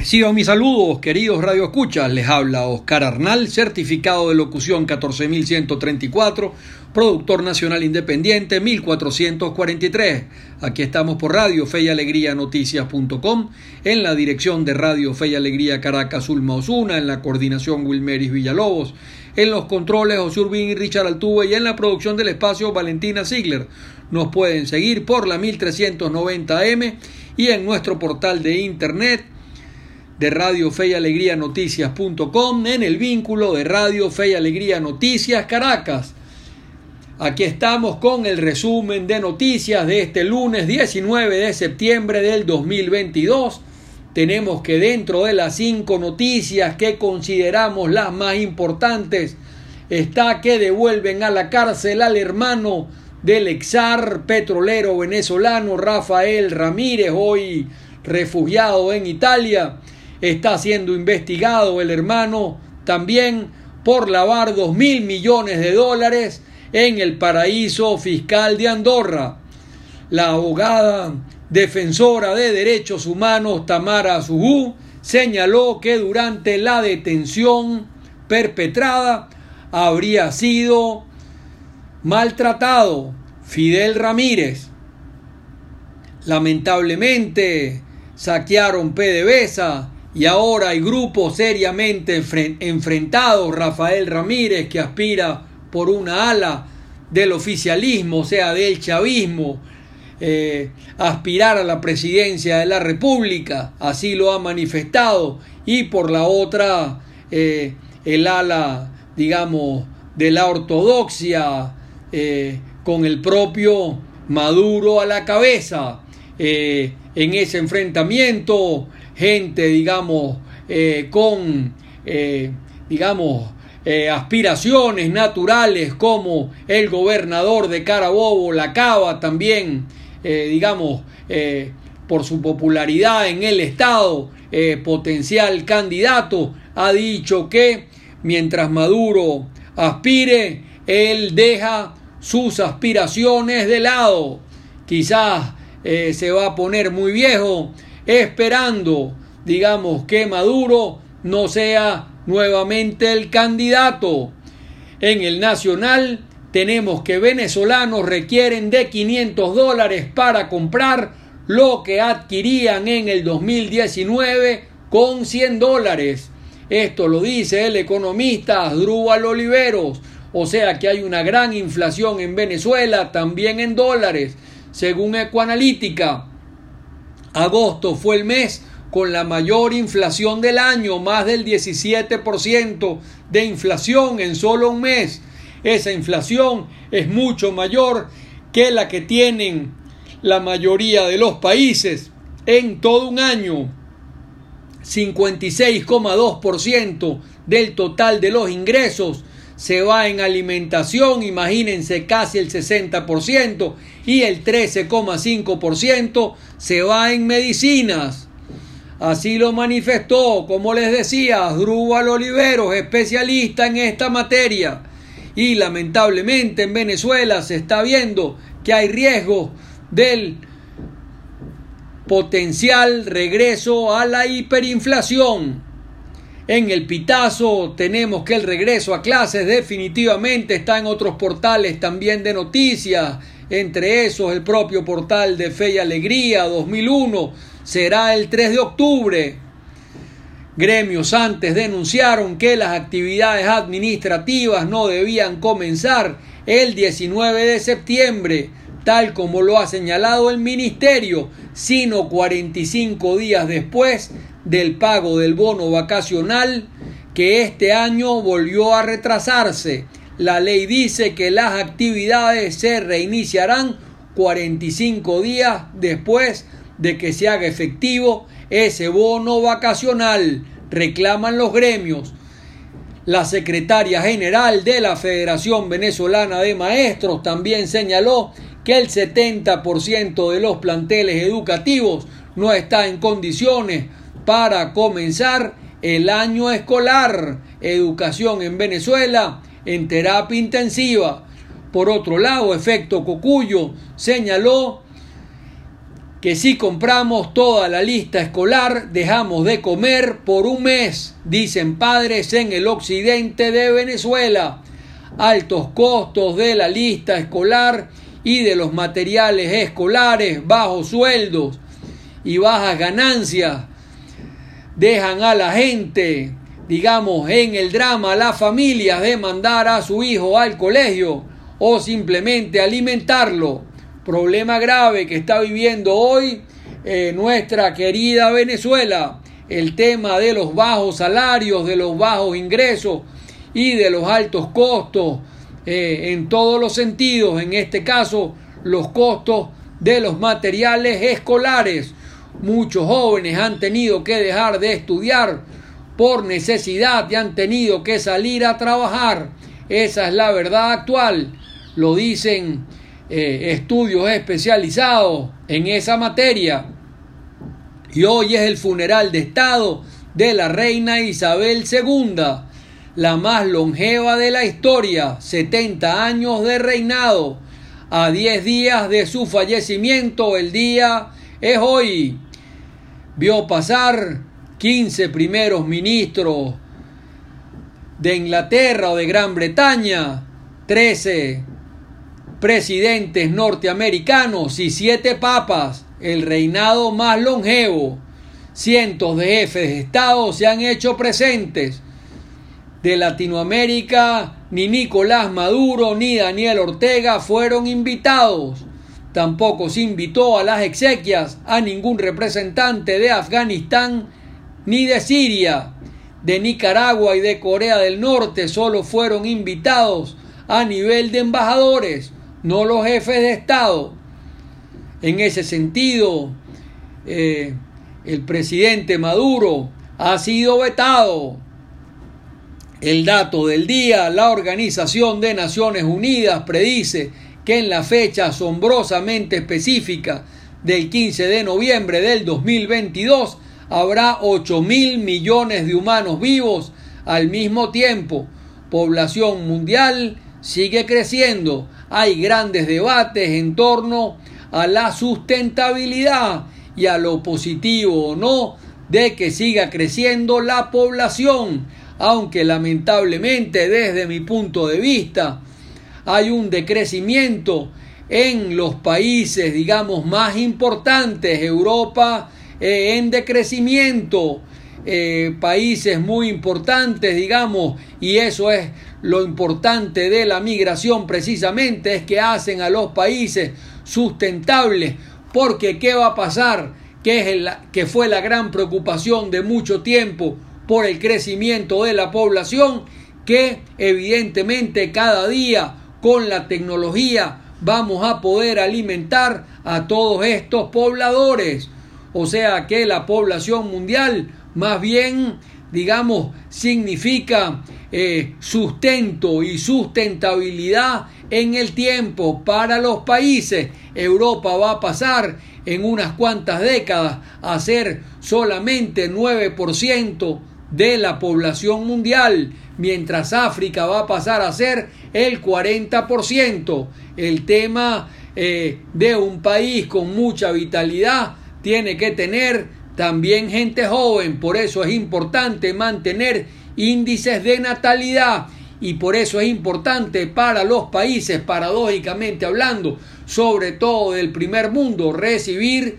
Reciban mis saludos, queridos Radio Escuchas. Les habla Oscar Arnal, certificado de locución 14134, productor nacional independiente 1443. Aquí estamos por Radio Fe y Alegría Noticias.com, en la dirección de Radio Fe y Alegría Caracas Ulma Osuna, en la coordinación Wilmeris Villalobos, en los controles José y Richard Altuve y en la producción del espacio Valentina Ziegler. Nos pueden seguir por la 1390M y en nuestro portal de internet de Radio Fe y Alegría Noticias.com en el vínculo de Radio Fe y Alegría Noticias Caracas. Aquí estamos con el resumen de noticias de este lunes 19 de septiembre del 2022. Tenemos que dentro de las cinco noticias que consideramos las más importantes está que devuelven a la cárcel al hermano del exar petrolero venezolano Rafael Ramírez, hoy refugiado en Italia Está siendo investigado el hermano también por lavar dos mil millones de dólares en el paraíso fiscal de Andorra. La abogada defensora de derechos humanos Tamara Azugú señaló que durante la detención perpetrada habría sido maltratado Fidel Ramírez. Lamentablemente saquearon PDVSA y ahora hay grupos seriamente enfrentados. Rafael Ramírez, que aspira por una ala del oficialismo, o sea, del chavismo, eh, aspirar a la presidencia de la República, así lo ha manifestado, y por la otra, eh, el ala, digamos, de la ortodoxia, eh, con el propio Maduro a la cabeza. en ese enfrentamiento, gente, digamos, eh, con, eh, digamos, eh, aspiraciones naturales como el gobernador de Carabobo, la Cava también, digamos, por su popularidad en el Estado, potencial candidato, ha dicho que mientras Maduro aspire, él deja sus aspiraciones de lado. Quizás se va a poner muy viejo esperando, digamos, que Maduro no sea nuevamente el candidato. En el Nacional tenemos que venezolanos requieren de 500 dólares para comprar lo que adquirían en el 2019 con 100 dólares. Esto lo dice el economista Asdrúbal Oliveros. O sea que hay una gran inflación en Venezuela, también en dólares. Según Ecoanalítica, Agosto fue el mes con la mayor inflación del año, más del 17% de inflación en solo un mes. Esa inflación es mucho mayor que la que tienen la mayoría de los países en todo un año. 56,2% del total de los ingresos se va en alimentación, imagínense casi el 60%, y el 13,5% se va en medicinas. Así lo manifestó, como les decía, Drúbal Oliveros, especialista en esta materia. Y lamentablemente en Venezuela se está viendo que hay riesgo del potencial regreso a la hiperinflación. En el Pitazo tenemos que el regreso a clases definitivamente está en otros portales también de noticias, entre esos el propio portal de Fe y Alegría 2001 será el 3 de octubre. Gremios antes denunciaron que las actividades administrativas no debían comenzar el 19 de septiembre, tal como lo ha señalado el Ministerio, sino 45 días después del pago del bono vacacional que este año volvió a retrasarse. La ley dice que las actividades se reiniciarán 45 días después de que se haga efectivo ese bono vacacional, reclaman los gremios. La secretaria general de la Federación Venezolana de Maestros también señaló que el 70% de los planteles educativos no está en condiciones para comenzar el año escolar. Educación en Venezuela en terapia intensiva. Por otro lado, Efecto Cocuyo señaló que si compramos toda la lista escolar dejamos de comer por un mes, dicen padres en el occidente de Venezuela. Altos costos de la lista escolar y de los materiales escolares, bajos sueldos y bajas ganancias dejan a la gente, digamos, en el drama, las familias de mandar a su hijo al colegio o simplemente alimentarlo. Problema grave que está viviendo hoy eh, nuestra querida Venezuela, el tema de los bajos salarios, de los bajos ingresos y de los altos costos eh, en todos los sentidos, en este caso los costos de los materiales escolares. Muchos jóvenes han tenido que dejar de estudiar por necesidad y han tenido que salir a trabajar. Esa es la verdad actual. Lo dicen eh, estudios especializados en esa materia. Y hoy es el funeral de Estado de la reina Isabel II, la más longeva de la historia, 70 años de reinado. A 10 días de su fallecimiento, el día es hoy. Vio pasar 15 primeros ministros de Inglaterra o de Gran Bretaña, 13 presidentes norteamericanos y siete papas, el reinado más longevo. Cientos de jefes de Estado se han hecho presentes. De Latinoamérica, ni Nicolás Maduro ni Daniel Ortega fueron invitados. Tampoco se invitó a las exequias a ningún representante de Afganistán ni de Siria. De Nicaragua y de Corea del Norte solo fueron invitados a nivel de embajadores no los jefes de Estado. En ese sentido, eh, el presidente Maduro ha sido vetado. El dato del día, la Organización de Naciones Unidas predice que en la fecha asombrosamente específica del 15 de noviembre del 2022 habrá 8 mil millones de humanos vivos al mismo tiempo. Población mundial sigue creciendo hay grandes debates en torno a la sustentabilidad y a lo positivo o no de que siga creciendo la población, aunque lamentablemente desde mi punto de vista hay un decrecimiento en los países, digamos, más importantes, Europa eh, en decrecimiento, eh, países muy importantes, digamos, y eso es lo importante de la migración precisamente es que hacen a los países sustentables, porque ¿qué va a pasar? Que, es el, que fue la gran preocupación de mucho tiempo por el crecimiento de la población, que evidentemente cada día con la tecnología vamos a poder alimentar a todos estos pobladores. O sea que la población mundial más bien, digamos, significa eh, sustento y sustentabilidad en el tiempo para los países. Europa va a pasar en unas cuantas décadas a ser solamente 9% de la población mundial, mientras África va a pasar a ser el 40%. El tema eh, de un país con mucha vitalidad tiene que tener también gente joven, por eso es importante mantener índices de natalidad y por eso es importante para los países, paradójicamente hablando, sobre todo del primer mundo, recibir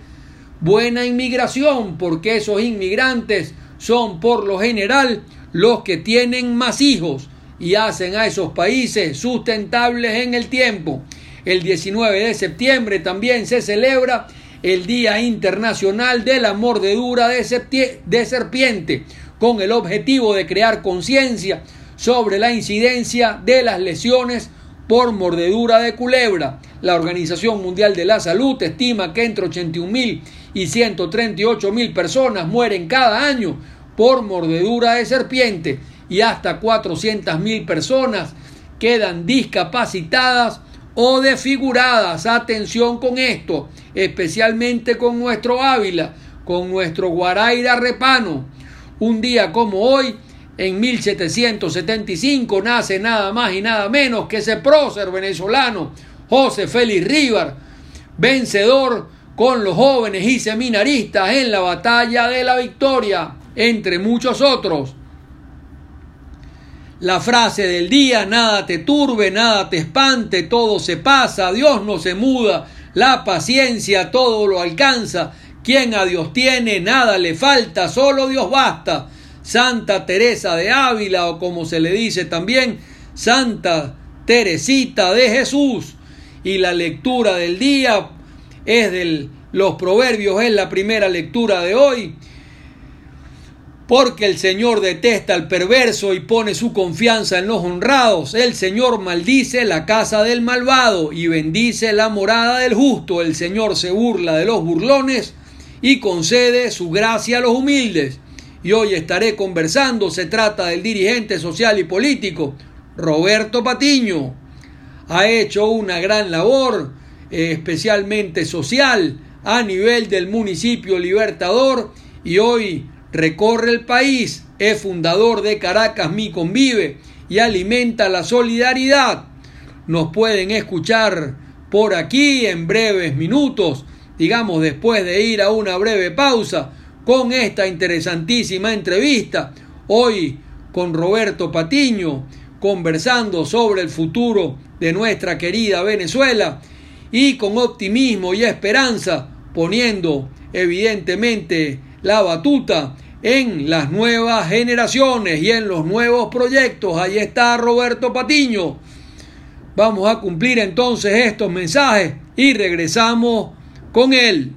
buena inmigración, porque esos inmigrantes son por lo general los que tienen más hijos y hacen a esos países sustentables en el tiempo. El 19 de septiembre también se celebra el Día Internacional de la Mordedura de Serpiente, con el objetivo de crear conciencia sobre la incidencia de las lesiones por mordedura de culebra. La Organización Mundial de la Salud estima que entre 81 mil y 138 mil personas mueren cada año por mordedura de serpiente y hasta 400 mil personas quedan discapacitadas o desfiguradas. Atención con esto, especialmente con nuestro Ávila, con nuestro Guaraira Repano un día como hoy, en 1775, nace nada más y nada menos que ese prócer venezolano, José Félix Ríbar, vencedor con los jóvenes y seminaristas en la batalla de la victoria, entre muchos otros. La frase del día, nada te turbe, nada te espante, todo se pasa, Dios no se muda, la paciencia todo lo alcanza, quien a Dios tiene, nada le falta, solo Dios basta. Santa Teresa de Ávila o como se le dice también, Santa Teresita de Jesús. Y la lectura del día es de los proverbios, es la primera lectura de hoy. Porque el Señor detesta al perverso y pone su confianza en los honrados. El Señor maldice la casa del malvado y bendice la morada del justo. El Señor se burla de los burlones y concede su gracia a los humildes. Y hoy estaré conversando, se trata del dirigente social y político Roberto Patiño. Ha hecho una gran labor, eh, especialmente social, a nivel del municipio Libertador y hoy recorre el país, es fundador de Caracas Mi Convive y alimenta la solidaridad. Nos pueden escuchar por aquí en breves minutos, digamos después de ir a una breve pausa, con esta interesantísima entrevista, hoy con Roberto Patiño, conversando sobre el futuro de nuestra querida Venezuela y con optimismo y esperanza poniendo evidentemente la batuta en las nuevas generaciones y en los nuevos proyectos. Ahí está Roberto Patiño. Vamos a cumplir entonces estos mensajes y regresamos con él.